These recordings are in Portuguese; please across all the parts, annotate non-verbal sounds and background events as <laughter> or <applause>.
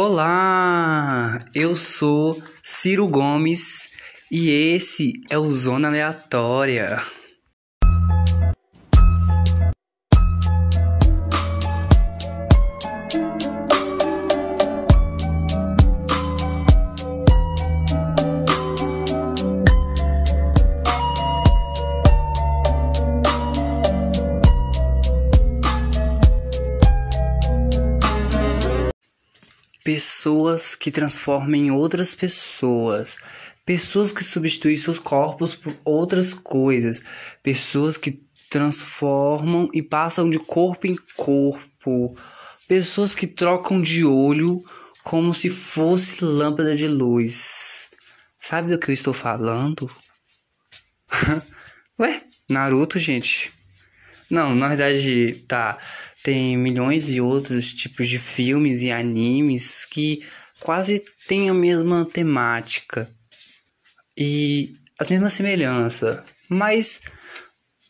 Olá, eu sou Ciro Gomes e esse é o Zona Aleatória. Pessoas que transformam em outras pessoas, pessoas que substituem seus corpos por outras coisas, pessoas que transformam e passam de corpo em corpo, pessoas que trocam de olho como se fosse lâmpada de luz. Sabe do que eu estou falando? <laughs> Ué, Naruto, gente. Não, na verdade, tá. Tem milhões de outros tipos de filmes e animes que quase têm a mesma temática e as mesmas semelhanças. Mas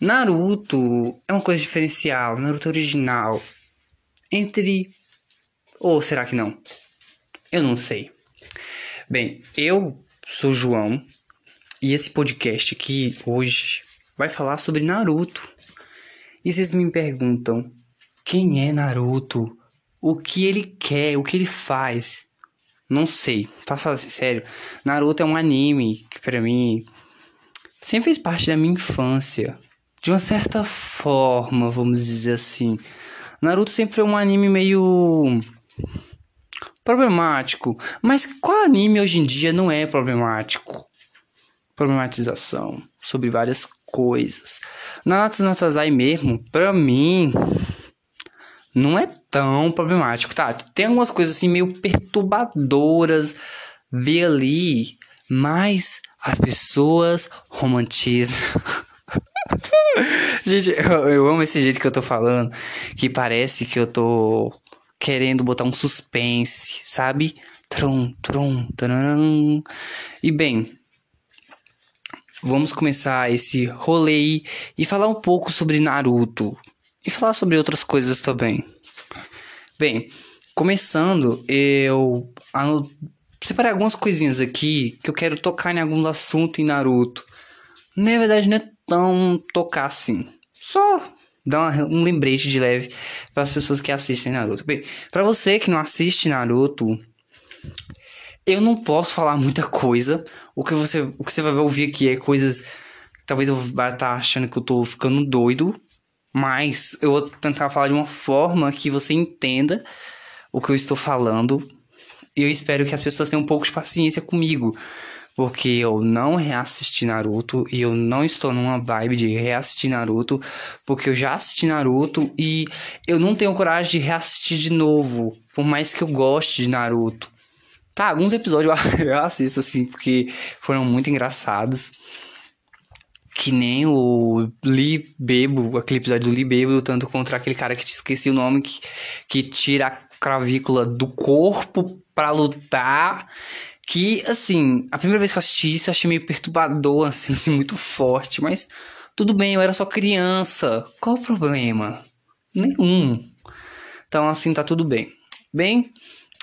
Naruto é uma coisa diferencial, Naruto original. Entre. Ou será que não? Eu não sei. Bem, eu sou João e esse podcast aqui hoje vai falar sobre Naruto. E vocês me perguntam, quem é Naruto? O que ele quer? O que ele faz? Não sei. Pra falar sério, Naruto é um anime que para mim sempre fez parte da minha infância. De uma certa forma, vamos dizer assim. Naruto sempre foi um anime meio problemático. Mas qual anime hoje em dia não é problemático? Problematização sobre várias coisas. Nanatsu no mesmo, pra mim, não é tão problemático, tá? Tem algumas coisas assim meio perturbadoras ver ali, mas as pessoas romantizam. <laughs> Gente, eu, eu, amo esse jeito que eu tô falando, que parece que eu tô querendo botar um suspense, sabe? Trum, trum, trum. E bem, vamos começar esse rolê e falar um pouco sobre Naruto e falar sobre outras coisas também. Bem, começando, eu separei algumas coisinhas aqui que eu quero tocar em alguns assuntos em Naruto. Na verdade, não é tão tocar assim, só dar um lembrete de leve para as pessoas que assistem Naruto. Bem, para você que não assiste Naruto, eu não posso falar muita coisa. O que você, o que você vai ouvir aqui é coisas. Talvez eu vá estar achando que eu tô ficando doido. Mas eu vou tentar falar de uma forma que você entenda o que eu estou falando. E eu espero que as pessoas tenham um pouco de paciência comigo. Porque eu não reassisti Naruto e eu não estou numa vibe de reassistir Naruto. Porque eu já assisti Naruto e eu não tenho coragem de reassistir de novo. Por mais que eu goste de Naruto. Tá, alguns episódios <laughs> eu assisto assim, porque foram muito engraçados. Que nem o Lee Bebo, aquele episódio do Lee Bebo lutando contra aquele cara que te esqueci o nome, que, que tira a cravícula do corpo para lutar. Que, assim, a primeira vez que eu assisti isso eu achei meio perturbador, assim, assim, muito forte. Mas tudo bem, eu era só criança. Qual o problema? Nenhum. Então, assim, tá tudo bem. Bem,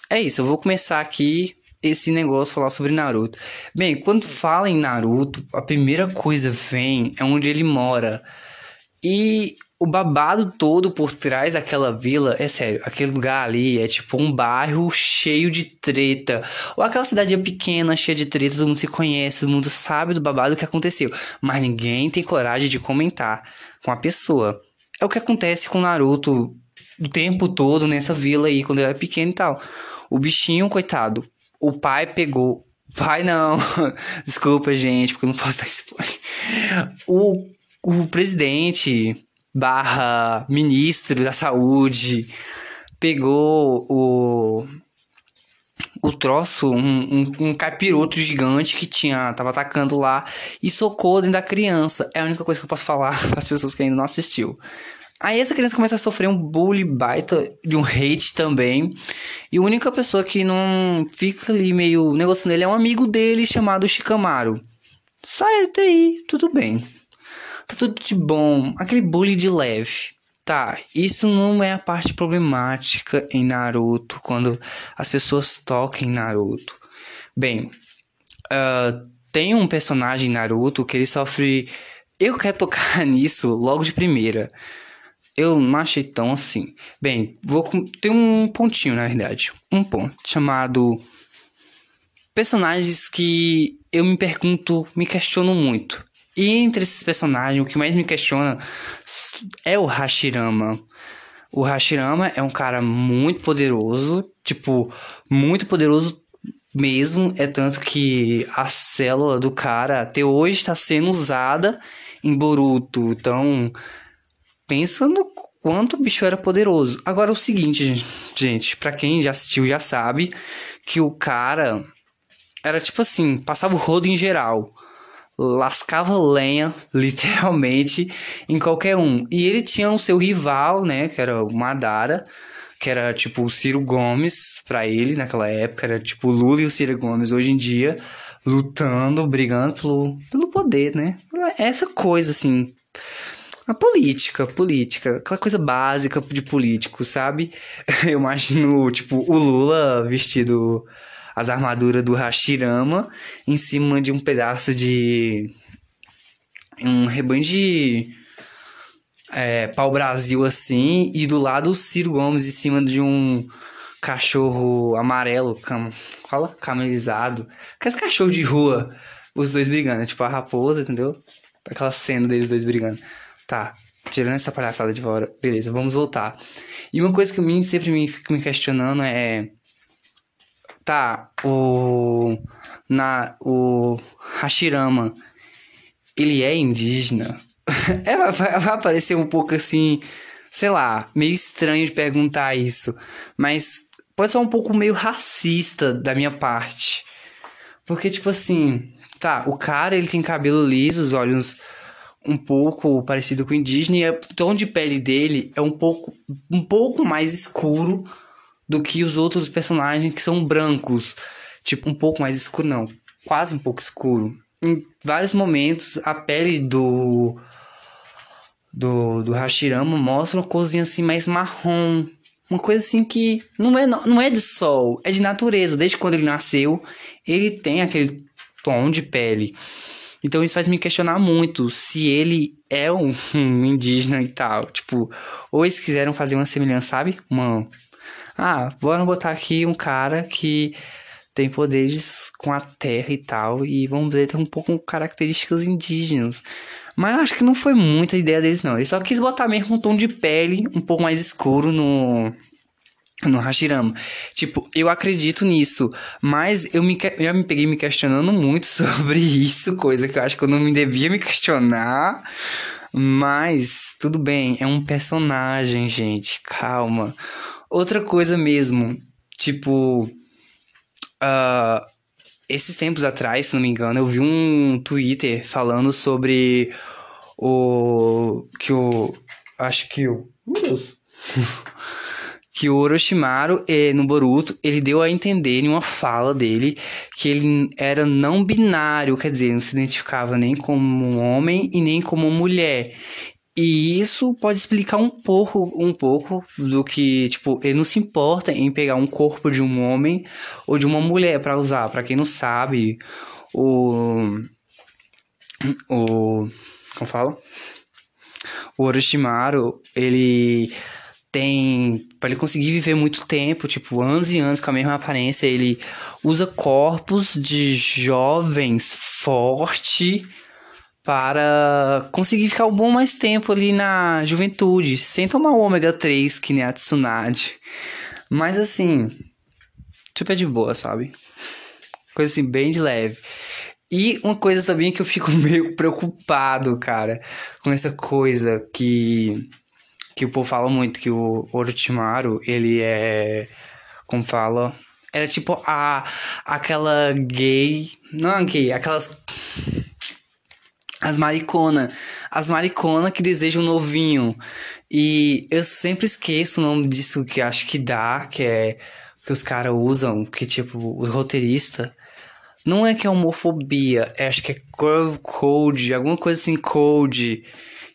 é isso. Eu vou começar aqui esse negócio falar sobre Naruto. Bem, quando fala em Naruto, a primeira coisa vem é onde ele mora. E o babado todo por trás daquela vila, é sério, aquele lugar ali é tipo um bairro cheio de treta. Ou aquela cidade pequena, cheia de treta, todo mundo se conhece, todo mundo sabe do babado que aconteceu. Mas ninguém tem coragem de comentar com a pessoa. É o que acontece com Naruto o tempo todo nessa vila aí, quando ele era pequeno e tal. O bichinho, coitado, o pai pegou. Pai não. <laughs> Desculpa, gente, porque eu não posso dar spoiler. O, o presidente barra ministro da saúde pegou o o troço, um, um, um capiroto gigante que tinha, tava atacando lá e socou dentro da criança. É a única coisa que eu posso falar <laughs> para as pessoas que ainda não assistiu. Aí essa criança começa a sofrer um bullying baita de um hate também. E a única pessoa que não fica ali meio negociando ele é um amigo dele chamado Shikamaru. Sai até aí, tudo bem. Tá tudo de bom. Aquele bullying de leve. Tá, isso não é a parte problemática em Naruto, quando as pessoas tocam em Naruto. Bem, uh, tem um personagem em Naruto que ele sofre. Eu quero tocar <laughs> nisso logo de primeira. Eu não achei tão assim. Bem, vou tem um pontinho na verdade, um ponto chamado personagens que eu me pergunto, me questiono muito. E entre esses personagens, o que mais me questiona é o Hashirama. O Hashirama é um cara muito poderoso, tipo, muito poderoso mesmo. É tanto que a célula do cara até hoje está sendo usada em Boruto. Então, pensa no quanto o bicho era poderoso. Agora, o seguinte, gente, para quem já assistiu já sabe que o cara era tipo assim: passava o rodo em geral lascava lenha, <laughs> literalmente, em qualquer um. E ele tinha o seu rival, né, que era o Madara, que era tipo o Ciro Gomes para ele naquela época, era tipo o Lula e o Ciro Gomes hoje em dia, lutando, brigando pelo, pelo poder, né? Essa coisa assim, a política, política, aquela coisa básica de político, sabe? <laughs> Eu imagino, tipo, o Lula vestido as armaduras do Hashirama em cima de um pedaço de. um rebanho de. É, pau-brasil assim, e do lado o Ciro Gomes em cima de um cachorro amarelo, cam... fala? Camelizado. Aqueles cachorro de rua, os dois brigando, tipo a raposa, entendeu? Aquela cena deles dois brigando. Tá, tirando essa palhaçada de fora, beleza, vamos voltar. E uma coisa que eu sempre me me questionando é tá, o na o Hashirama, ele é indígena. <laughs> é, vai, vai aparecer um pouco assim, sei lá, meio estranho de perguntar isso, mas pode ser um pouco meio racista da minha parte. Porque tipo assim, tá, o cara ele tem cabelo liso, os olhos um pouco parecido com o indígena e o tom de pele dele é um pouco um pouco mais escuro do que os outros personagens que são brancos. Tipo, um pouco mais escuro, não. Quase um pouco escuro. Em vários momentos, a pele do. Do, do Hashirama mostra uma coisinha assim mais marrom. Uma coisa assim que não é, não é de sol, é de natureza. Desde quando ele nasceu, ele tem aquele tom de pele. Então isso faz me questionar muito se ele é um, <laughs> um indígena e tal. Tipo, ou eles quiseram fazer uma semelhança, sabe? Uma ah, vamos botar aqui um cara que tem poderes com a terra e tal, e vamos ver, tem um pouco características indígenas. Mas acho que não foi muita ideia deles, não. Ele só quis botar mesmo um tom de pele um pouco mais escuro no. No Hashirama. Tipo, eu acredito nisso. Mas eu me, já me peguei me questionando muito <laughs> sobre isso, coisa que eu acho que eu não me devia me questionar. Mas, tudo bem, é um personagem, gente. Calma. Outra coisa mesmo, tipo. Uh, esses tempos atrás, se não me engano, eu vi um Twitter falando sobre o. Que o. Acho que o. Meu Deus! <laughs> que o Orochimaru, no Boruto, ele deu a entender em uma fala dele que ele era não binário, quer dizer, não se identificava nem como um homem e nem como mulher. E isso pode explicar um pouco, um pouco do que, tipo, ele não se importa em pegar um corpo de um homem ou de uma mulher para usar. Para quem não sabe, o o como fala? O Orochimaru, ele tem para ele conseguir viver muito tempo, tipo, anos e anos com a mesma aparência, ele usa corpos de jovens forte para conseguir ficar um bom mais tempo ali na juventude, sem tomar o ômega 3 que nem a Tsunade. Mas assim, super é de boa, sabe? Coisa assim, bem de leve. E uma coisa também que eu fico <laughs> meio preocupado, cara, com essa coisa que que o povo fala muito que o Orochimaru, ele é como fala, era tipo a aquela gay, não gay, aquelas as maricona. As maricona que desejam um novinho. E eu sempre esqueço o nome disso que acho que dá, que é que os caras usam, que tipo, o roteirista. Não é que é homofobia, é, acho que é curve code, alguma coisa assim, code.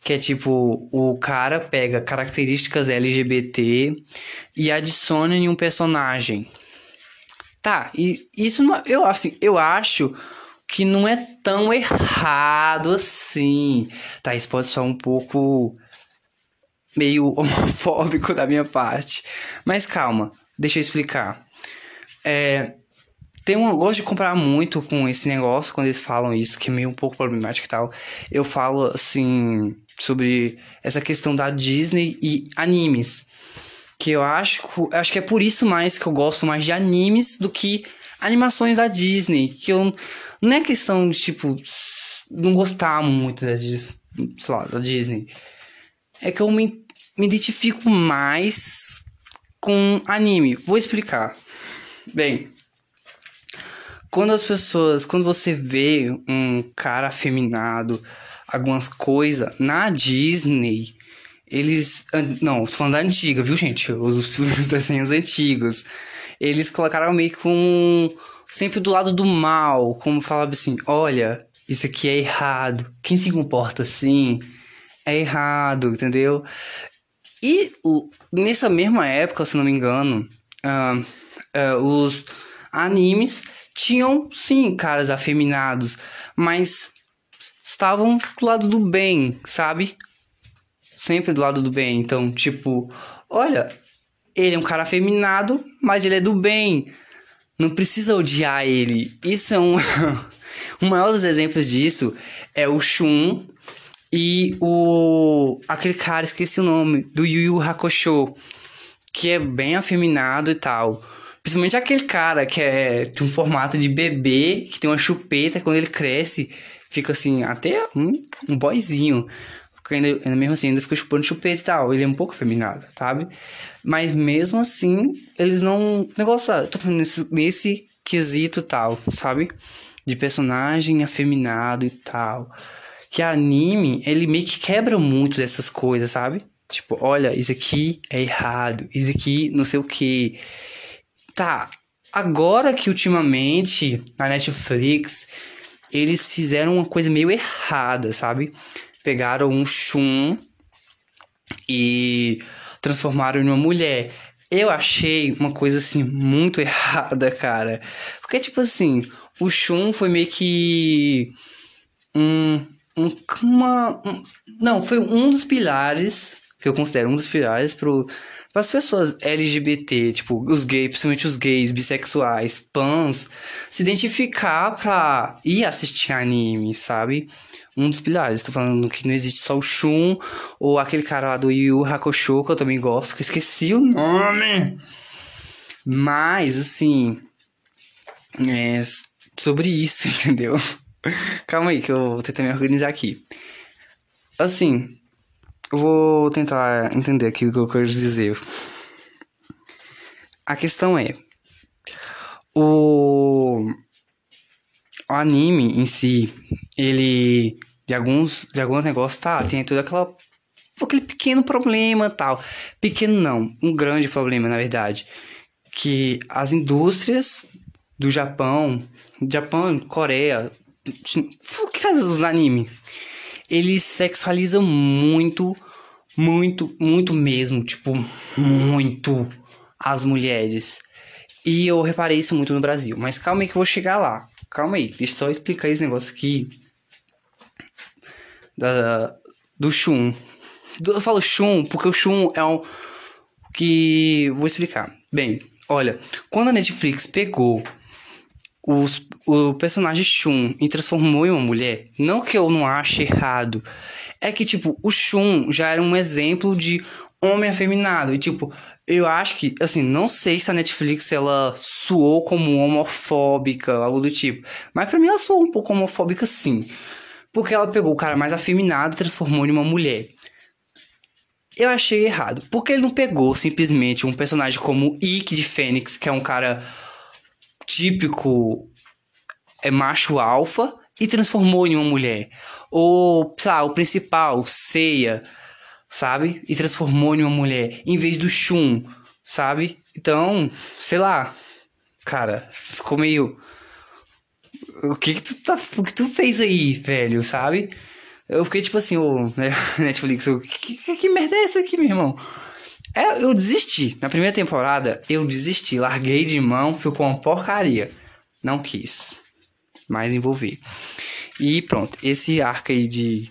Que é tipo, o cara pega características LGBT e adiciona em um personagem. Tá, e isso não, eu assim, eu acho que não é tão errado assim. Tá, isso pode ser um pouco meio <laughs> homofóbico da minha parte. Mas calma, deixa eu explicar. É, tem um, gosto de comparar muito com esse negócio quando eles falam isso, que é meio um pouco problemático e tal. Eu falo assim sobre essa questão da Disney e animes. Que eu acho, acho que é por isso mais que eu gosto mais de animes do que animações da Disney. Que eu não é questão de tipo não gostar muito da, lá, da Disney. É que eu me, me identifico mais com anime. Vou explicar. Bem, quando as pessoas, quando você vê um cara afeminado, algumas coisas na Disney, eles. Não, tô falando da antiga, viu, gente? Os, os <laughs> desenhos antigos. Eles colocaram meio com. Sempre do lado do mal, como falava assim: olha, isso aqui é errado. Quem se comporta assim é errado, entendeu? E nessa mesma época, se não me engano, uh, uh, os animes tinham sim caras afeminados, mas estavam do lado do bem, sabe? Sempre do lado do bem. Então, tipo, olha, ele é um cara afeminado, mas ele é do bem. Não precisa odiar ele. Isso é um. o <laughs> maior dos exemplos disso é o Shun e o. aquele cara, esqueci o nome, do Yu Yu Hakusho, que é bem afeminado e tal. Principalmente aquele cara que é tem um formato de bebê, que tem uma chupeta, quando ele cresce, fica assim, até um, um boyzinho. Ainda, mesmo assim, ainda fica chupando chupeta e tal. Ele é um pouco afeminado, sabe? Mas mesmo assim, eles não. Negócio, tô falando nesse, nesse quesito tal, sabe? De personagem afeminado e tal. Que anime, ele meio que quebra muito dessas coisas, sabe? Tipo, olha, isso aqui é errado, isso aqui não sei o que. Tá, agora que ultimamente na Netflix eles fizeram uma coisa meio errada, sabe? Pegaram um Shun e transformaram em uma mulher. Eu achei uma coisa assim muito <laughs> errada, cara. Porque tipo assim, o Shun foi meio que um, um uma um, não, foi um dos pilares que eu considero um dos pilares pro para as pessoas LGBT, tipo, os gays, principalmente os gays, bissexuais, pans, se identificar pra ir assistir anime, sabe? Um dos pilares. Tô falando que não existe só o Shun, ou aquele cara lá do Yu Hakusho, que eu também gosto, que eu esqueci o nome. Mas, assim. É sobre isso, <laughs> entendeu? Calma aí, que eu vou tentar me organizar aqui. Assim, vou tentar entender aqui o que eu quero dizer. A questão é. O, o anime em si, ele. De alguns, de alguns negócios, tá, tem todo aquela, aquele pequeno problema tal. Pequeno não, um grande problema, na verdade. Que as indústrias do Japão, Japão, Coreia, que faz os animes? Eles sexualizam muito, muito, muito mesmo, tipo, muito as mulheres. E eu reparei isso muito no Brasil. Mas calma aí que eu vou chegar lá. Calma aí, deixa eu só explicar esse negócio aqui. Da, do Shun. Eu falo Shun porque o Shun é um. Que. Vou explicar. Bem, olha, quando a Netflix pegou o personagem Shun e transformou em uma mulher, não que eu não ache errado, é que, tipo, o Shun já era um exemplo de homem afeminado. E, tipo, eu acho que, assim, não sei se a Netflix ela suou como homofóbica, algo do tipo. Mas pra mim ela suou um pouco homofóbica, sim. Porque ela pegou o cara mais afeminado e transformou em uma mulher. Eu achei errado. Porque ele não pegou simplesmente um personagem como Ikki de Fênix, que é um cara típico é macho alfa e transformou em uma mulher. Ou, sei lá, o principal, Seiya, sabe? E transformou em uma mulher em vez do Shun, sabe? Então, sei lá, cara, ficou meio o que que tu tá, o que tu fez aí, velho, sabe? Eu fiquei tipo assim, ô, né, <laughs> Netflix, que, que, que merda é essa aqui, meu irmão? É, eu desisti. Na primeira temporada, eu desisti. Larguei de mão, ficou uma porcaria. Não quis mais envolver. E pronto, esse arco aí de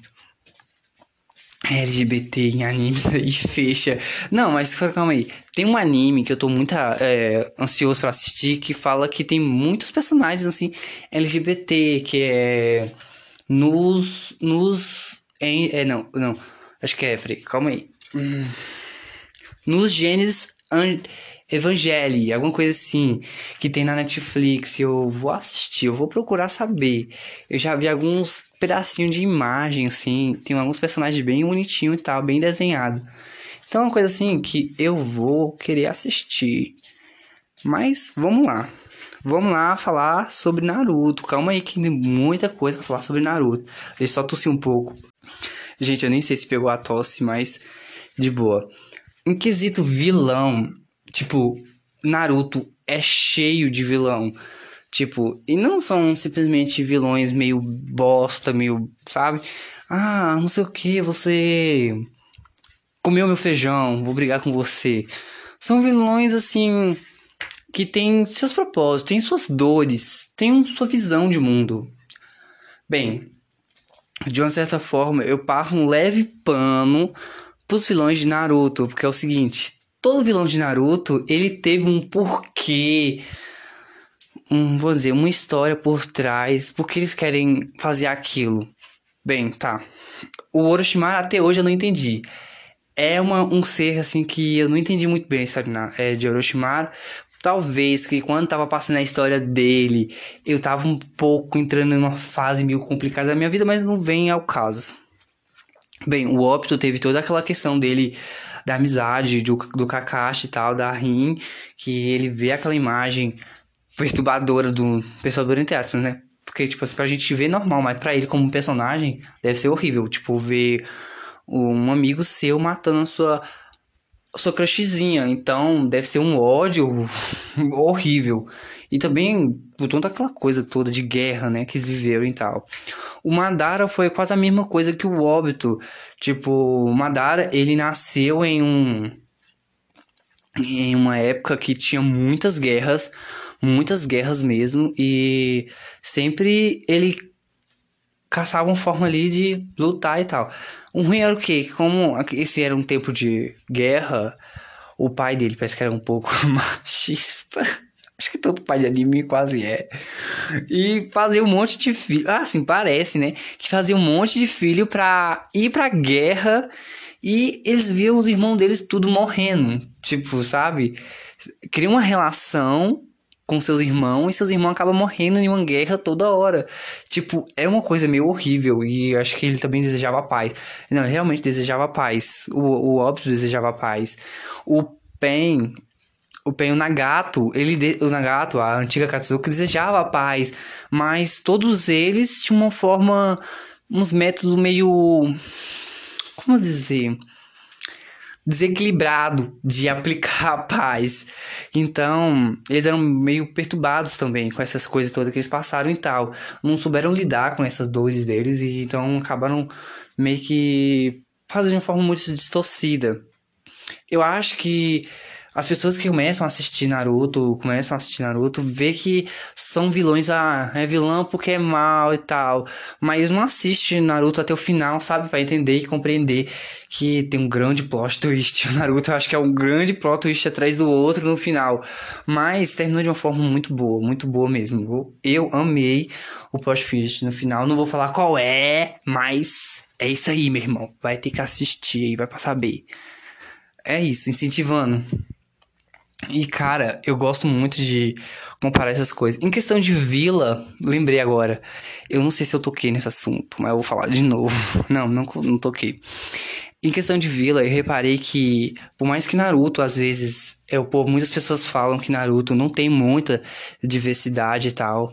LGBT em animes <laughs> aí fecha. Não, mas calma aí. Tem um anime que eu tô muito é, ansioso para assistir que fala que tem muitos personagens assim LGBT, que é nos nos em, é não, não. Acho que é, peraí, calma aí. Hum nos genes Evangelii, alguma coisa assim, que tem na Netflix. Eu vou assistir, eu vou procurar saber. Eu já vi alguns pedacinhos de imagem, assim, tem alguns personagens bem bonitinhos e tal, bem desenhado. Então é uma coisa assim que eu vou querer assistir. Mas vamos lá. Vamos lá falar sobre Naruto. Calma aí que tem muita coisa pra falar sobre Naruto. Deixa eu só tossir um pouco. Gente, eu nem sei se pegou a tosse, mas de boa. Em quesito vilão, tipo, Naruto é cheio de vilão. Tipo, e não são simplesmente vilões meio bosta, meio, sabe? Ah, não sei o que, você comeu meu feijão, vou brigar com você. São vilões assim que têm seus propósitos, têm suas dores, têm sua visão de mundo. Bem, de uma certa forma, eu passo um leve pano pros vilões de Naruto, porque é o seguinte, todo vilão de Naruto, ele teve um porquê, um, vou dizer, uma história por trás, porque eles querem fazer aquilo. Bem, tá. O Orochimaru até hoje eu não entendi. É uma, um ser assim que eu não entendi muito bem a história é, de Orochimaru. Talvez que quando tava passando a história dele, eu tava um pouco entrando numa fase meio complicada da minha vida, mas não vem ao caso. Bem, o Opto teve toda aquela questão dele da amizade do, do Kakashi e tal, da Rin, que ele vê aquela imagem perturbadora do perturbador entre aspas, né? Porque, tipo assim, pra gente ver normal, mas pra ele como personagem deve ser horrível. Tipo, ver um amigo seu matando a sua, a sua crushzinha. Então, deve ser um ódio <laughs> horrível. E também por toda aquela coisa toda de guerra, né, que eles viveram e tal. O Madara foi quase a mesma coisa que o Obito. Tipo, o Madara, ele nasceu em um em uma época que tinha muitas guerras, muitas guerras mesmo, e sempre ele caçava uma forma ali de lutar e tal. O ruim era o quê? Como esse era um tempo de guerra, o pai dele parece que era um pouco <laughs> machista. Acho que todo pai de anime quase é. E fazer um monte de filho. Ah, assim, parece, né? Que fazia um monte de filho pra ir pra guerra e eles viam os irmãos deles tudo morrendo. Tipo, sabe? Cria uma relação com seus irmãos e seus irmãos acabam morrendo em uma guerra toda hora. Tipo, é uma coisa meio horrível e acho que ele também desejava paz. Não, realmente desejava paz. O, o óbvio desejava paz. O Pen o Pen, Nagato, ele o Nagato, a antiga Katsuki desejava a paz, mas todos eles tinham uma forma, uns métodos meio como dizer, desequilibrado de <laughs> aplicar a paz. Então, eles eram meio perturbados também com essas coisas todas que eles passaram e tal. Não souberam lidar com essas dores deles e então acabaram meio que fazendo de uma forma muito distorcida. Eu acho que as pessoas que começam a assistir Naruto, começam a assistir Naruto, vê que são vilões, ah, é vilão porque é mal e tal. Mas não assiste Naruto até o final, sabe? para entender e compreender que tem um grande plot twist. <laughs> O Naruto eu acho que é um grande plot twist atrás do outro no final. Mas terminou de uma forma muito boa, muito boa mesmo. Eu amei o plot twist no final. Não vou falar qual é, mas é isso aí, meu irmão. Vai ter que assistir aí, vai pra saber. É isso, incentivando. E cara, eu gosto muito de comparar essas coisas. Em questão de vila, lembrei agora. Eu não sei se eu toquei nesse assunto, mas eu vou falar de novo. <laughs> Não, não, não toquei. Em questão de vila, eu reparei que, por mais que Naruto, às vezes, é o povo, muitas pessoas falam que Naruto não tem muita diversidade e tal.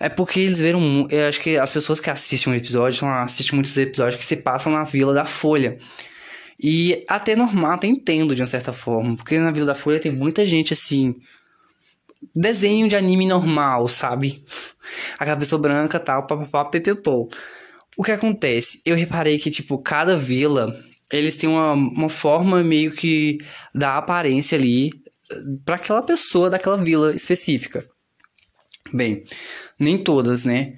É porque eles viram. Eu acho que as pessoas que assistem um episódio assistem muitos episódios que se passam na vila da Folha. E até normal, até entendo de uma certa forma, porque na Vila da Folha tem muita gente assim. Desenho de anime normal, sabe? A cabeça branca tal, papapá, pepepô. O que acontece? Eu reparei que, tipo, cada vila, eles têm uma, uma forma meio que da aparência ali para aquela pessoa daquela vila específica. Bem, nem todas, né?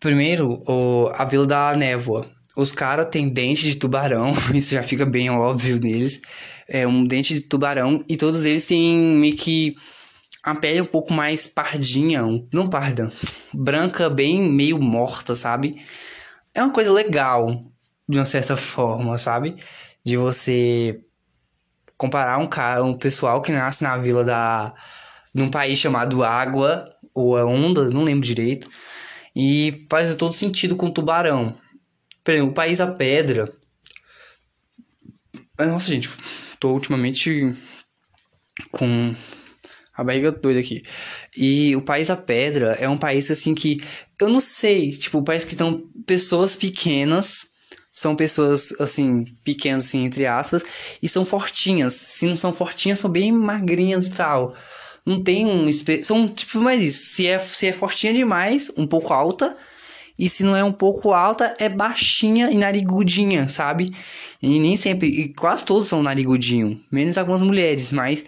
Primeiro, o, a Vila da Névoa. Os caras têm dente de tubarão, <laughs> isso já fica bem óbvio neles. É um dente de tubarão e todos eles têm meio que a pele um pouco mais pardinha, não parda, branca, bem meio morta, sabe? É uma coisa legal, de uma certa forma, sabe? De você comparar um cara, um pessoal que nasce na vila da num país chamado Água ou a Onda, não lembro direito, e faz todo sentido com o tubarão. Por exemplo, o país da pedra. Nossa, gente, tô ultimamente com a barriga doida aqui. E o país da pedra é um país assim que eu não sei, tipo, parece que estão pessoas pequenas, são pessoas assim, pequenas assim, entre aspas, e são fortinhas. Se não são fortinhas, são bem magrinhas e tal. Não tem um. São tipo mais isso. Se é, se é fortinha demais, um pouco alta. E se não é um pouco alta, é baixinha e narigudinha, sabe? E nem sempre. E quase todos são narigudinho. Menos algumas mulheres, mas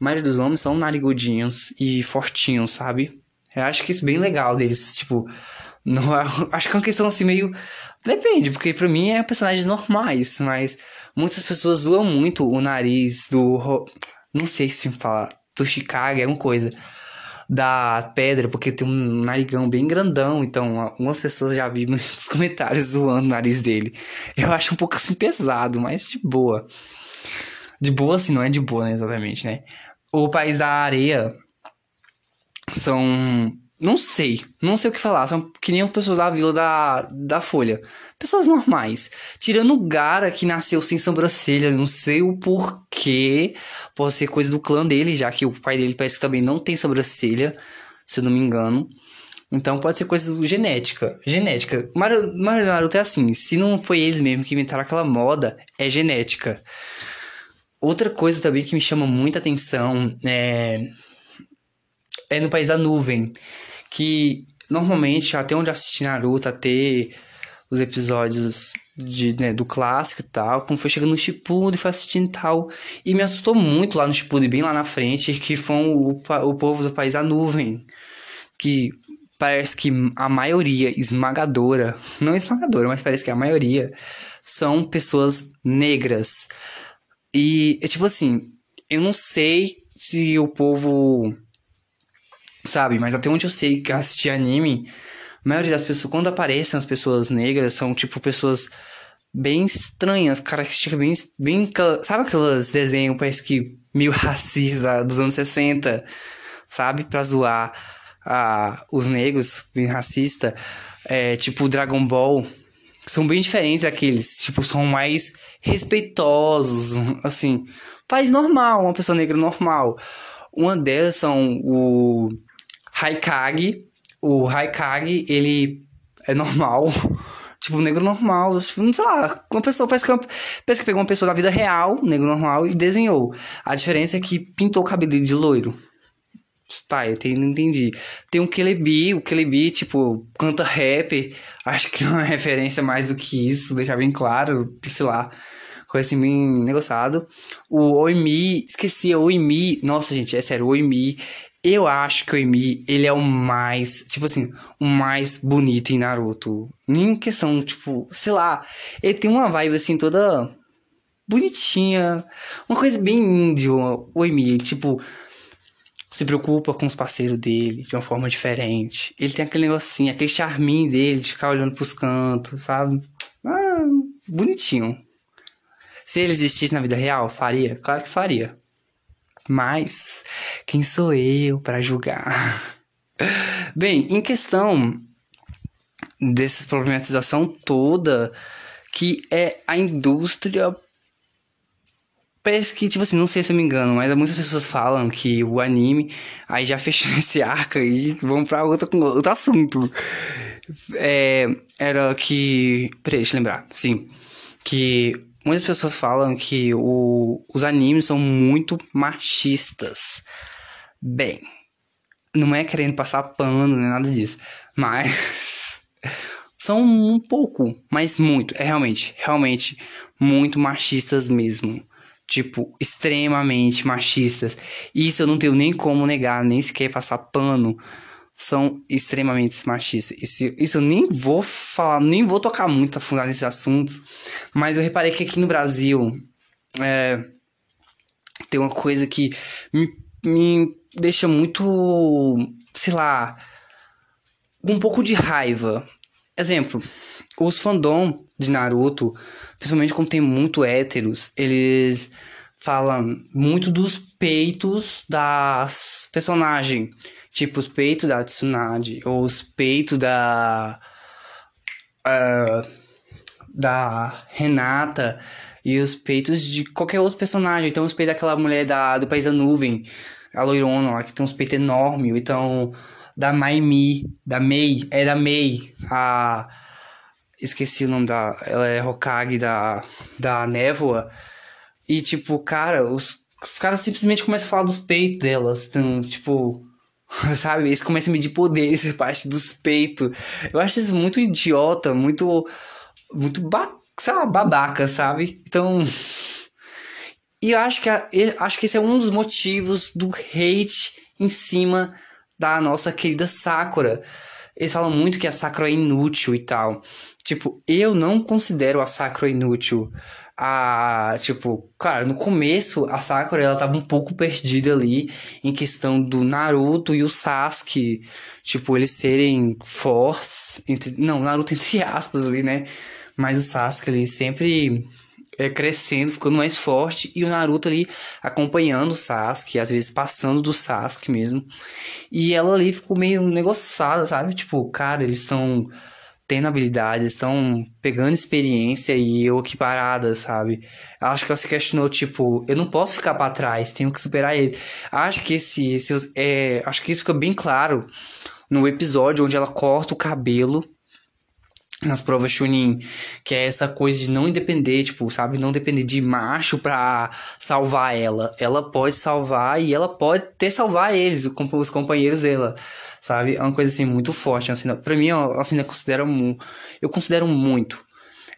a maioria dos homens são narigudinhos e fortinhos, sabe? Eu acho que isso é bem legal deles, tipo, não, é, <laughs> acho que é uma questão assim meio depende, porque para mim é personagens normais, mas muitas pessoas zoam muito o nariz do não sei se fala do Chicago, é uma coisa da pedra, porque tem um narigão bem grandão, então algumas pessoas já vi <laughs> nos comentários zoando o nariz dele. Eu acho um pouco assim pesado, mas de boa. De boa, assim, não é de boa, né, exatamente, né? O País da Areia são. Não sei, não sei o que falar. São que nem as pessoas da Vila da, da Folha. Pessoas normais. Tirando o Gara que nasceu sem sobrancelha, não sei o porquê. Pode ser coisa do clã dele, já que o pai dele parece que também não tem sobrancelha, se eu não me engano. Então pode ser coisa genética. Genética. Mario, Mario Naruto é assim. Se não foi eles mesmo que inventaram aquela moda, é genética. Outra coisa também que me chama muita atenção é, é no País da Nuvem, que normalmente, até onde assisti Naruto, até os episódios de, né, do clássico e tal, como foi chegando no Shippuden, foi assistindo e tal, e me assustou muito lá no Shippuden, bem lá na frente, que foi o, o povo do País da Nuvem, que parece que a maioria esmagadora, não esmagadora, mas parece que a maioria são pessoas negras. E é tipo assim, eu não sei se o povo sabe, mas até onde eu sei que assistir anime, a maioria das pessoas, quando aparecem as pessoas negras, são tipo pessoas bem estranhas, características bem, bem. Sabe aqueles desenhos, parece que meio <laughs> racista dos anos 60, sabe? Pra zoar a, os negros, bem racista. É, tipo Dragon Ball são bem diferentes daqueles, tipo, são mais respeitosos, assim. Faz normal, uma pessoa negra normal. Uma delas são o Haikage. O Haikage, ele é normal. <laughs> tipo, negro normal. Tipo, sei lá, uma pessoa parece que, uma, parece que pegou uma pessoa da vida real, negro normal, e desenhou. A diferença é que pintou o cabelo de loiro. Pai, eu não entendi. Tem um Kelebi, o Kelebi, tipo, canta rap. Acho que não é uma <laughs> referência mais do que isso, deixar bem claro, sei lá. Coisa assim, bem negociado. O Oimi, esqueci, o Oimi. Nossa, gente, é sério, o Oimi. Eu acho que o Oimi, ele é o mais, tipo assim, o mais bonito em Naruto. Nem questão, tipo, sei lá. Ele tem uma vibe assim toda bonitinha. Uma coisa bem índio, o Oimi. Tipo, se preocupa com os parceiros dele de uma forma diferente. Ele tem aquele negocinho, aquele charminho dele de ficar olhando pros cantos, sabe? Ah, bonitinho. Se ele existisse na vida real, faria? Claro que faria. Mas quem sou eu para julgar? <laughs> Bem, em questão dessa problematização toda que é a indústria Parece que, tipo assim, não sei se eu me engano, mas muitas pessoas falam que o anime, aí já fechou <laughs> esse arco aí, vamos pra outro, outro assunto. É, era que. Peraí, deixa eu lembrar. Sim. Que muitas pessoas falam que o, os animes são muito machistas. Bem, não é querendo passar pano nem nada disso, mas <laughs> são um pouco, mas muito, é realmente, realmente muito machistas mesmo. Tipo, extremamente machistas. Isso eu não tenho nem como negar, nem sequer passar pano. São extremamente machistas. Isso, isso eu nem vou falar, nem vou tocar muito a fundar nesses assuntos. Mas eu reparei que aqui no Brasil é, tem uma coisa que me, me deixa muito, sei lá, um pouco de raiva. Exemplo, os fandom de Naruto, principalmente quando tem muito héteros, eles falam muito dos peitos das personagens. Tipo, os peitos da Tsunade, ou os peitos da. Uh, da Renata e os peitos de qualquer outro personagem. Então, os peitos daquela mulher da, do País da Nuvem, a loirona lá, que tem uns peitos enormes. Então, da Maimi, da Mei, é da Mei, a esqueci o nome da, ela é Hokage da da Névoa. E tipo, cara, os, os caras simplesmente começam a falar dos peitos delas, então, tipo, <laughs> sabe? Eles começam a medir poderes parte dos peitos. Eu acho isso muito idiota, muito muito ba babaca, sabe? Então, e eu acho que eu acho que esse é um dos motivos do hate em cima da nossa querida Sakura. Eles falam muito que a Sakura é inútil e tal. Tipo, eu não considero a Sakura inútil. A, tipo, claro, no começo a Sakura ela tava um pouco perdida ali em questão do Naruto e o Sasuke, tipo, eles serem fortes, entre, não, Naruto entre aspas ali, né? Mas o Sasuke ele sempre é, crescendo, ficando mais forte, e o Naruto ali acompanhando o Sasuke, às vezes passando do Sasuke mesmo. E ela ali ficou meio negociada, sabe? Tipo, cara, eles estão tendo habilidades, estão pegando experiência e eu aqui parada, sabe? Acho que ela se questionou, tipo, eu não posso ficar para trás, tenho que superar ele. Acho que esse, esse é, acho que isso fica bem claro no episódio onde ela corta o cabelo nas provas Chunin, que é essa coisa de não depender, tipo, sabe, não depender de macho pra salvar ela. Ela pode salvar e ela pode até salvar eles, os companheiros dela, sabe? É uma coisa assim muito forte, assim, para mim, assim, eu considero eu considero muito.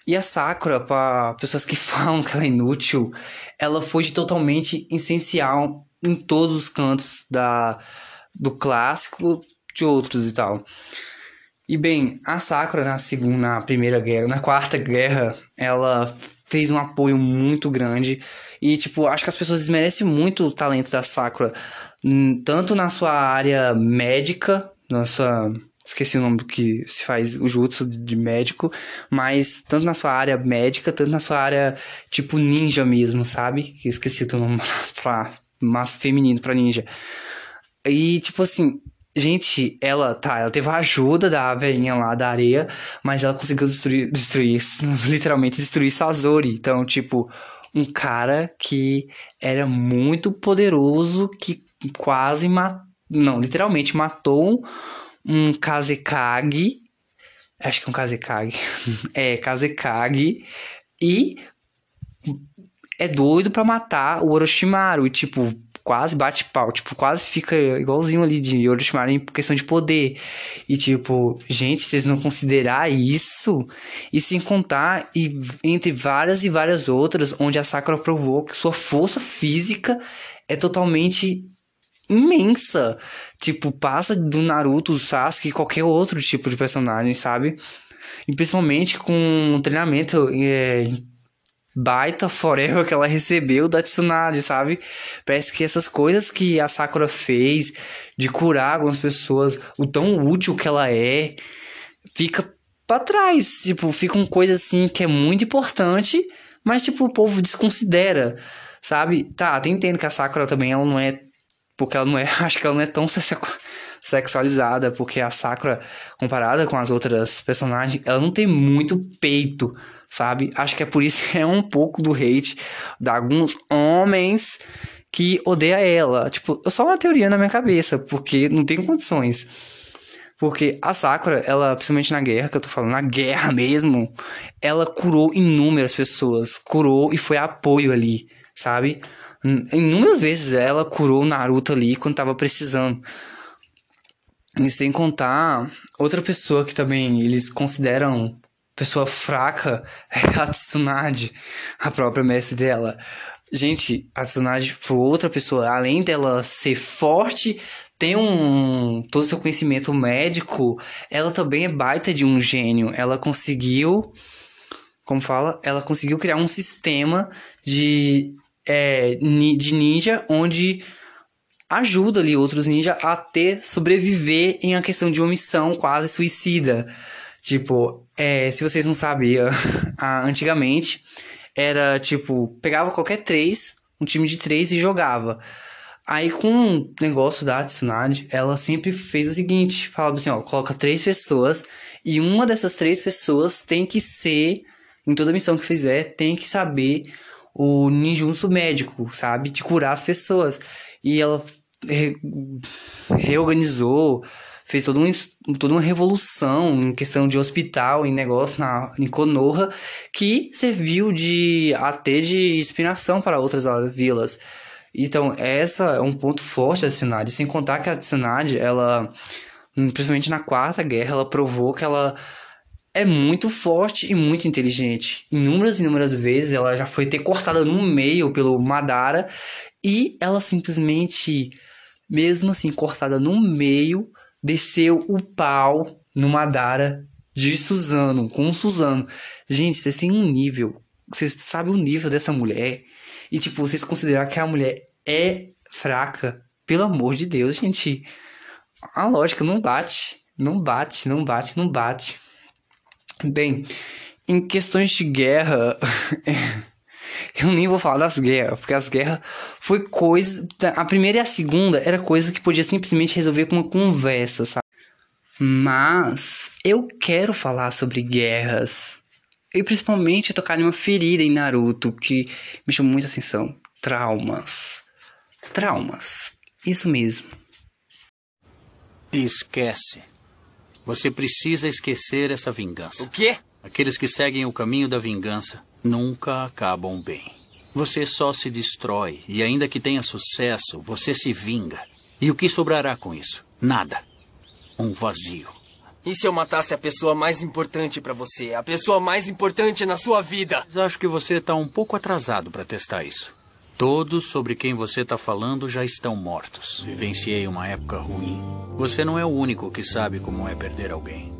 E a Sakura, para pessoas que <laughs> falam que ela é inútil, ela foi totalmente essencial em todos os cantos da do clássico de outros e tal. E bem, a Sakura na segunda, na primeira guerra, na quarta guerra, ela fez um apoio muito grande e tipo, acho que as pessoas desmerecem muito o talento da Sakura, tanto na sua área médica, na sua esqueci o nome que se faz o jutsu de médico, mas tanto na sua área médica, tanto na sua área tipo ninja mesmo, sabe? Esqueci o nome <laughs> pra mas feminino para ninja. E tipo assim, Gente, ela, tá, ela teve a ajuda da velhinha lá da areia, mas ela conseguiu destruir, destruir <laughs> literalmente destruir Sazori. Então, tipo, um cara que era muito poderoso, que quase matou, não, literalmente matou um Kazekage, acho que é um Kazekage, <laughs> é, Kazekage, e é doido para matar o Orochimaru, e tipo, quase bate pau, tipo, quase fica igualzinho ali de Orochimaru em questão de poder. E tipo, gente, vocês não considerar isso, e sem contar e entre várias e várias outras, onde a Sakura provou que sua força física é totalmente imensa. Tipo, passa do Naruto, do Sasuke, qualquer outro tipo de personagem, sabe? E principalmente com um treinamento é, baita forever que ela recebeu da Tsunade, sabe? Parece que essas coisas que a Sakura fez de curar algumas pessoas, o tão útil que ela é, fica para trás, tipo, fica uma coisa assim que é muito importante, mas tipo o povo desconsidera, sabe? Tá, até entendo que a Sakura também ela não é porque ela não é, <laughs> acho que ela não é tão sexualizada, porque a Sakura comparada com as outras personagens, ela não tem muito peito sabe? Acho que é por isso <laughs> que é um pouco do hate de alguns homens que odeia ela. Tipo, é só uma teoria na minha cabeça, porque não tem condições. Porque a Sakura, ela, principalmente na guerra, que eu tô falando, na guerra mesmo, ela curou inúmeras pessoas. Curou e foi apoio ali, sabe? Inúmeras vezes ela curou o Naruto ali quando tava precisando. E sem contar outra pessoa que também eles consideram pessoa fraca <laughs> é a Tsunade, a própria mestre dela. Gente, a Tsunade foi outra pessoa, além dela ser forte, tem um todo o seu conhecimento médico, ela também é baita de um gênio. Ela conseguiu, como fala, ela conseguiu criar um sistema de é, de ninja onde ajuda ali outros ninjas a ter sobreviver em uma questão de uma missão quase suicida. Tipo, é, se vocês não sabiam, <laughs> antigamente era tipo, pegava qualquer três, um time de três e jogava. Aí com o negócio da Tsunade, ela sempre fez o seguinte, falava assim, ó, coloca três pessoas e uma dessas três pessoas tem que ser, em toda missão que fizer, tem que saber o ninjutsu médico, sabe? De curar as pessoas. E ela re reorganizou, fez toda, um, toda uma revolução em questão de hospital, em negócio na, em Konoha, que serviu de até de inspiração para outras vilas. Então, essa é um ponto forte da Tsunade, sem contar que a Tsunade, ela, principalmente na quarta guerra, ela provou que ela é muito forte e muito inteligente. Inúmeras e inúmeras vezes ela já foi ter cortada no meio pelo Madara e ela simplesmente, mesmo assim cortada no meio, desceu o pau no Madara de Suzano, com Suzano. Gente, vocês têm um nível, vocês sabem o nível dessa mulher e tipo, vocês considerar que a mulher é fraca, pelo amor de Deus, gente. A lógica não bate, não bate, não bate, não bate. Bem, em questões de guerra, <laughs> eu nem vou falar das guerras, porque as guerras foi coisa. A primeira e a segunda era coisa que podia simplesmente resolver com uma conversa, sabe? Mas eu quero falar sobre guerras. E principalmente tocar em uma ferida em Naruto que me chamou muita atenção. Traumas. Traumas. Isso mesmo. Esquece. Você precisa esquecer essa vingança. O quê? Aqueles que seguem o caminho da vingança nunca acabam bem. Você só se destrói e, ainda que tenha sucesso, você se vinga. E o que sobrará com isso? Nada. Um vazio. E se eu matasse a pessoa mais importante para você? A pessoa mais importante na sua vida? Mas acho que você está um pouco atrasado para testar isso. Todos sobre quem você está falando já estão mortos. Vivenciei uma época ruim. Você não é o único que sabe como é perder alguém.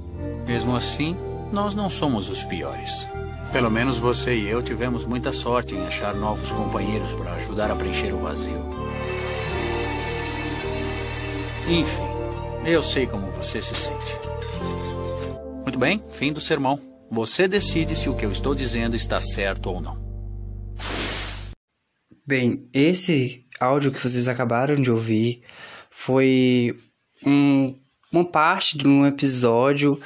Mesmo assim, nós não somos os piores. Pelo menos você e eu tivemos muita sorte em achar novos companheiros para ajudar a preencher o vazio. Enfim, eu sei como você se sente. Muito bem, fim do sermão. Você decide se o que eu estou dizendo está certo ou não. Bem, esse áudio que vocês acabaram de ouvir foi um, uma parte de um episódio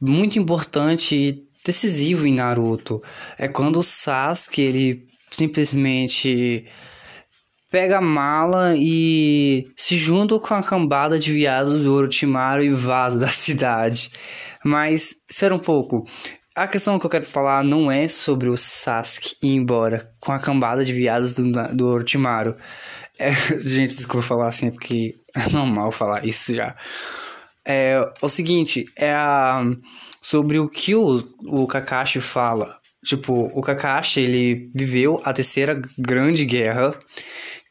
muito importante decisivo em Naruto. É quando o Sasuke ele simplesmente pega a mala e se junta com a cambada de viados do Orochimaru e vaza da <laughs> cidade. Mas espera um pouco. A questão que eu quero falar não é sobre o Sasuke ir embora com a cambada de viados do, do Orochimaru. É, <laughs> gente, desculpa falar assim, porque é normal falar isso já. É o seguinte, é a, sobre o que o, o Kakashi fala. Tipo, o Kakashi, ele viveu a terceira grande guerra,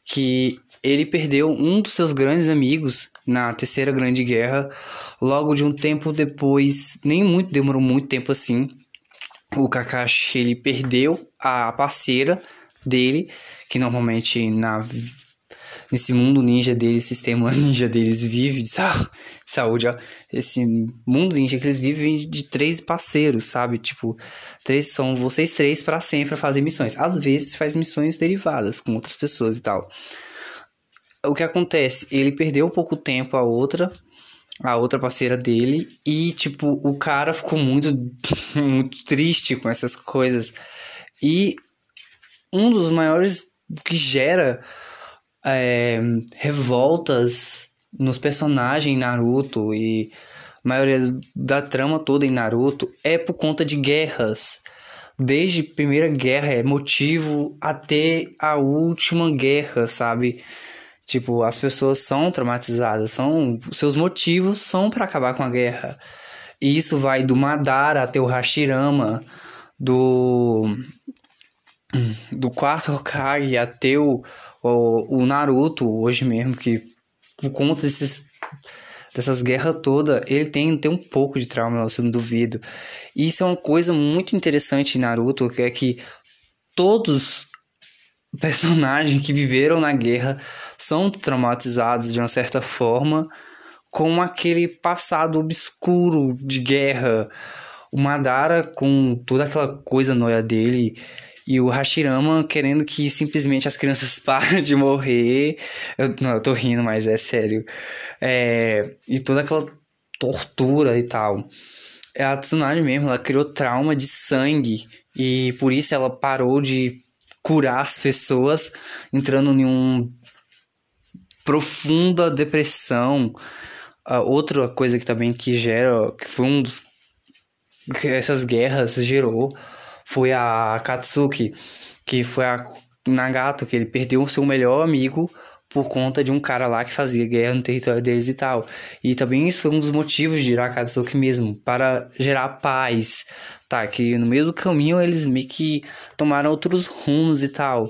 que ele perdeu um dos seus grandes amigos na Terceira Grande Guerra. Logo de um tempo depois, nem muito demorou muito tempo assim, o Kakashi ele perdeu a parceira dele, que normalmente na nesse mundo ninja deles, sistema <laughs> ninja deles vive de saúde, ó. Esse mundo ninja que eles vivem de três parceiros, sabe? Tipo, três são vocês três para sempre fazer missões. Às vezes faz missões derivadas com outras pessoas e tal o que acontece? Ele perdeu pouco tempo a outra, a outra parceira dele, e tipo, o cara ficou muito, <laughs> muito triste com essas coisas. E um dos maiores que gera é, revoltas nos personagens Naruto e a maioria da trama toda em Naruto é por conta de guerras. Desde a primeira guerra é motivo até a última guerra, sabe? Tipo, as pessoas são traumatizadas, são seus motivos são para acabar com a guerra. E isso vai do Madara até o Hashirama, do do quarto Hokage até o, o, o Naruto hoje mesmo, que por conta desses dessas guerras todas, ele tem, tem um pouco de trauma, eu não duvido. E isso é uma coisa muito interessante em Naruto, que é que todos personagens que viveram na guerra são traumatizados de uma certa forma com aquele passado obscuro de guerra. O Madara com toda aquela coisa noia dele e o Hashirama querendo que simplesmente as crianças <laughs> parem de morrer. Eu, não, eu tô rindo, mas é sério. É, e toda aquela tortura e tal. É a Tsunade mesmo, ela criou trauma de sangue e por isso ela parou de curar as pessoas, entrando em uma profunda depressão. Uh, outra coisa que também que gera, que foi um dos essas guerras gerou, foi a Katsuki, que foi a Nagato, que ele perdeu o seu melhor amigo por conta de um cara lá que fazia guerra no território deles e tal. E também isso foi um dos motivos de Irakatsuki mesmo, para gerar paz, tá? Que no meio do caminho eles meio que tomaram outros rumos e tal.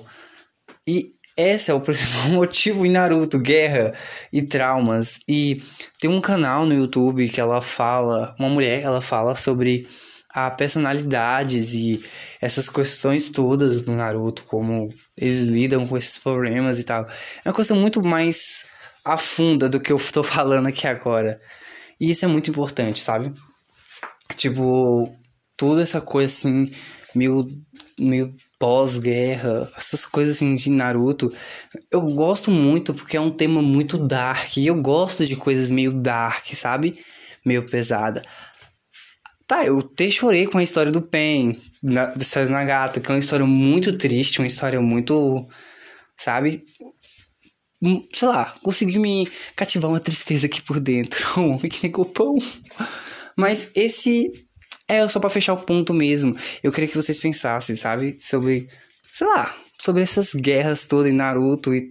E esse é o <laughs> principal motivo em Naruto, guerra e traumas. E tem um canal no YouTube que ela fala, uma mulher, ela fala sobre a personalidades e essas questões todas do Naruto, como eles lidam com esses problemas e tal. É uma coisa muito mais afunda do que eu estou <laughs> falando aqui agora. E isso é muito importante, sabe? Tipo, toda essa coisa assim, meio, meio pós-guerra, essas coisas assim de Naruto, eu gosto muito porque é um tema muito dark. E eu gosto de coisas meio dark, sabe? Meio pesada. Tá, eu até chorei com a história do Pen, da, história do Nagata, que é uma história muito triste, uma história muito. Sabe? Hum, sei lá, consegui me cativar uma tristeza aqui por dentro. <laughs> Um homem que negou pão. Mas esse é só para fechar o ponto mesmo. Eu queria que vocês pensassem, sabe? Sobre, sei lá, sobre essas guerras todas em Naruto e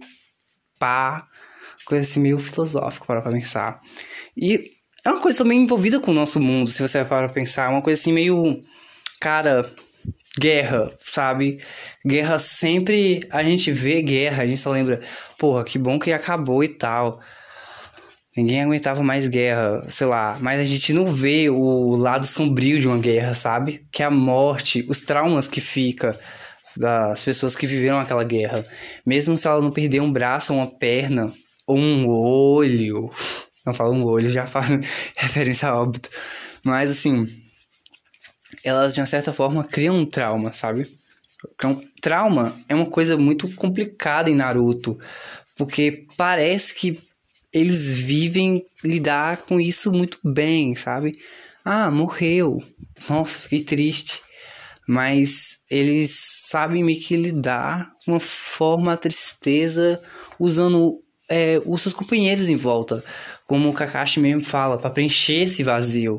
pá. Coisa assim meio filosófica para pensar. E é uma coisa também envolvida com o nosso mundo, se você para pensar. É uma coisa assim meio. Cara, guerra, sabe? Guerra sempre. A gente vê guerra, a gente só lembra, porra, que bom que acabou e tal. Ninguém aguentava mais guerra, sei lá. Mas a gente não vê o lado sombrio de uma guerra, sabe? Que é a morte, os traumas que fica das pessoas que viveram aquela guerra. Mesmo se ela não perder um braço, uma perna, ou um olho, não falo um olho, já <laughs> faz referência a óbito. Mas assim, elas de uma certa forma criam um trauma, sabe? Então, trauma é uma coisa muito complicada em Naruto, porque parece que eles vivem lidar com isso muito bem, sabe? Ah, morreu. Nossa, fiquei triste. Mas eles sabem meio que lidar uma forma a tristeza usando é, os seus companheiros em volta como o Kakashi mesmo fala, para preencher esse vazio.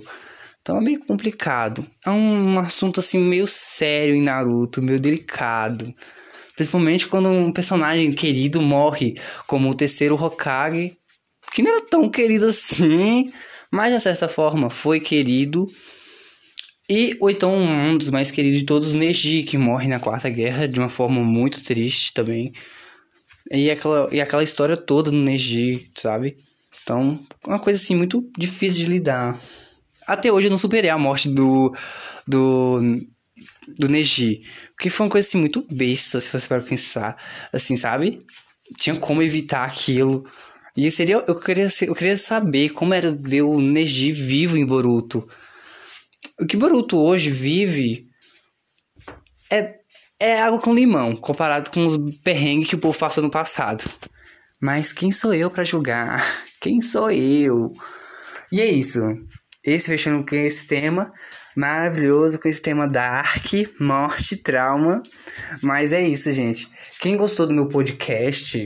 Então é meio complicado. É um assunto assim meio sério em Naruto, meio delicado. Principalmente quando um personagem querido morre, como o terceiro Hokage, que não era tão querido assim, mas de certa forma foi querido. E ou então um dos mais queridos de todos, Neji, que morre na Quarta Guerra de uma forma muito triste também. E aquela, e aquela história toda do Neji, sabe? Então, uma coisa assim muito difícil de lidar. Até hoje eu não superei a morte do do do Neji, porque foi uma coisa assim muito besta, se você para pensar, assim, sabe? Tinha como evitar aquilo. E seria eu queria eu queria saber como era ver o Neji vivo em Boruto. O que Boruto hoje vive é é água com limão, comparado com os perrengues que o povo passou no passado. Mas quem sou eu para julgar? Quem sou eu? E é isso. Esse fechando com esse tema maravilhoso, com esse tema dark, morte, trauma. Mas é isso, gente. Quem gostou do meu podcast,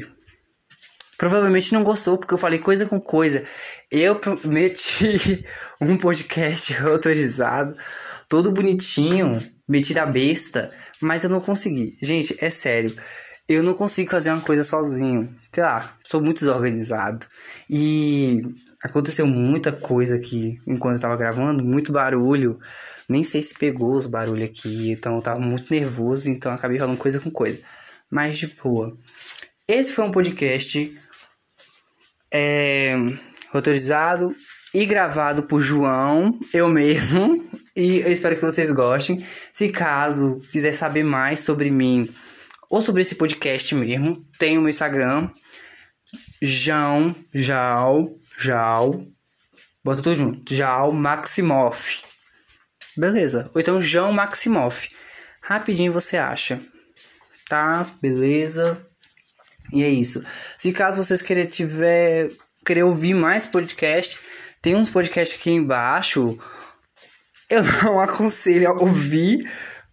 provavelmente não gostou, porque eu falei coisa com coisa. Eu prometi <laughs> um podcast <laughs> autorizado, todo bonitinho, meti da besta, mas eu não consegui. Gente, é sério. Eu não consigo fazer uma coisa sozinho. Sei lá, sou muito desorganizado. E aconteceu muita coisa aqui enquanto eu tava gravando, muito barulho. Nem sei se pegou os barulhos aqui, então eu tava muito nervoso, então acabei falando coisa com coisa. Mas de boa. Esse foi um podcast é, e gravado por João, eu mesmo, <laughs> e eu espero que vocês gostem. Se caso quiser saber mais sobre mim ou sobre esse podcast mesmo, tem o meu Instagram, João, Jal, Jal, bota tudo junto, Jal Maximoff. Beleza, ou então João Maximoff. Rapidinho você acha. Tá, beleza. E é isso. Se caso vocês querer tiver querer ouvir mais podcast, tem uns podcasts aqui embaixo. Eu <laughs> não aconselho a ouvir,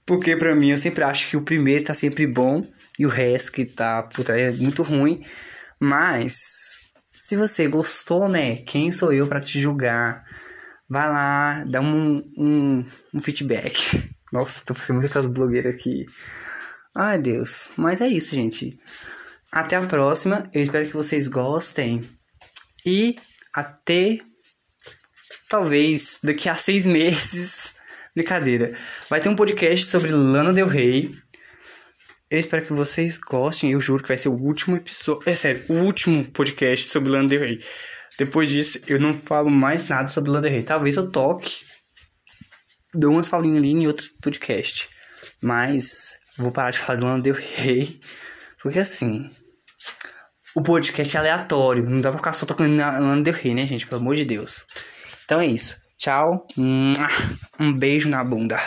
porque pra mim eu sempre acho que o primeiro tá sempre bom e o resto que tá por trás é muito ruim. Mas se você gostou, né? Quem sou eu para te julgar? Vai lá, dá um, um, um feedback. <laughs> Nossa, tô fazendo muitas blogueiras aqui. Ai, Deus. Mas é isso, gente. Até a próxima. Eu espero que vocês gostem. E até talvez daqui a seis <laughs> meses. Brincadeira. Vai ter um podcast sobre Lana Del Rey. Eu espero que vocês gostem. Eu juro que vai ser o último episódio. É sério, o último podcast sobre Lana Del Rey. Depois disso, eu não falo mais nada sobre Lana Del Rey. Talvez eu toque. Dou umas falinhas ali em outros podcasts. Mas vou parar de falar de Lana Del Rey. Porque assim. O podcast é aleatório. Não dá pra ficar só tocando na Lana Del Rey, né, gente? Pelo amor de Deus. Então é isso. Tchau. Um beijo na bunda.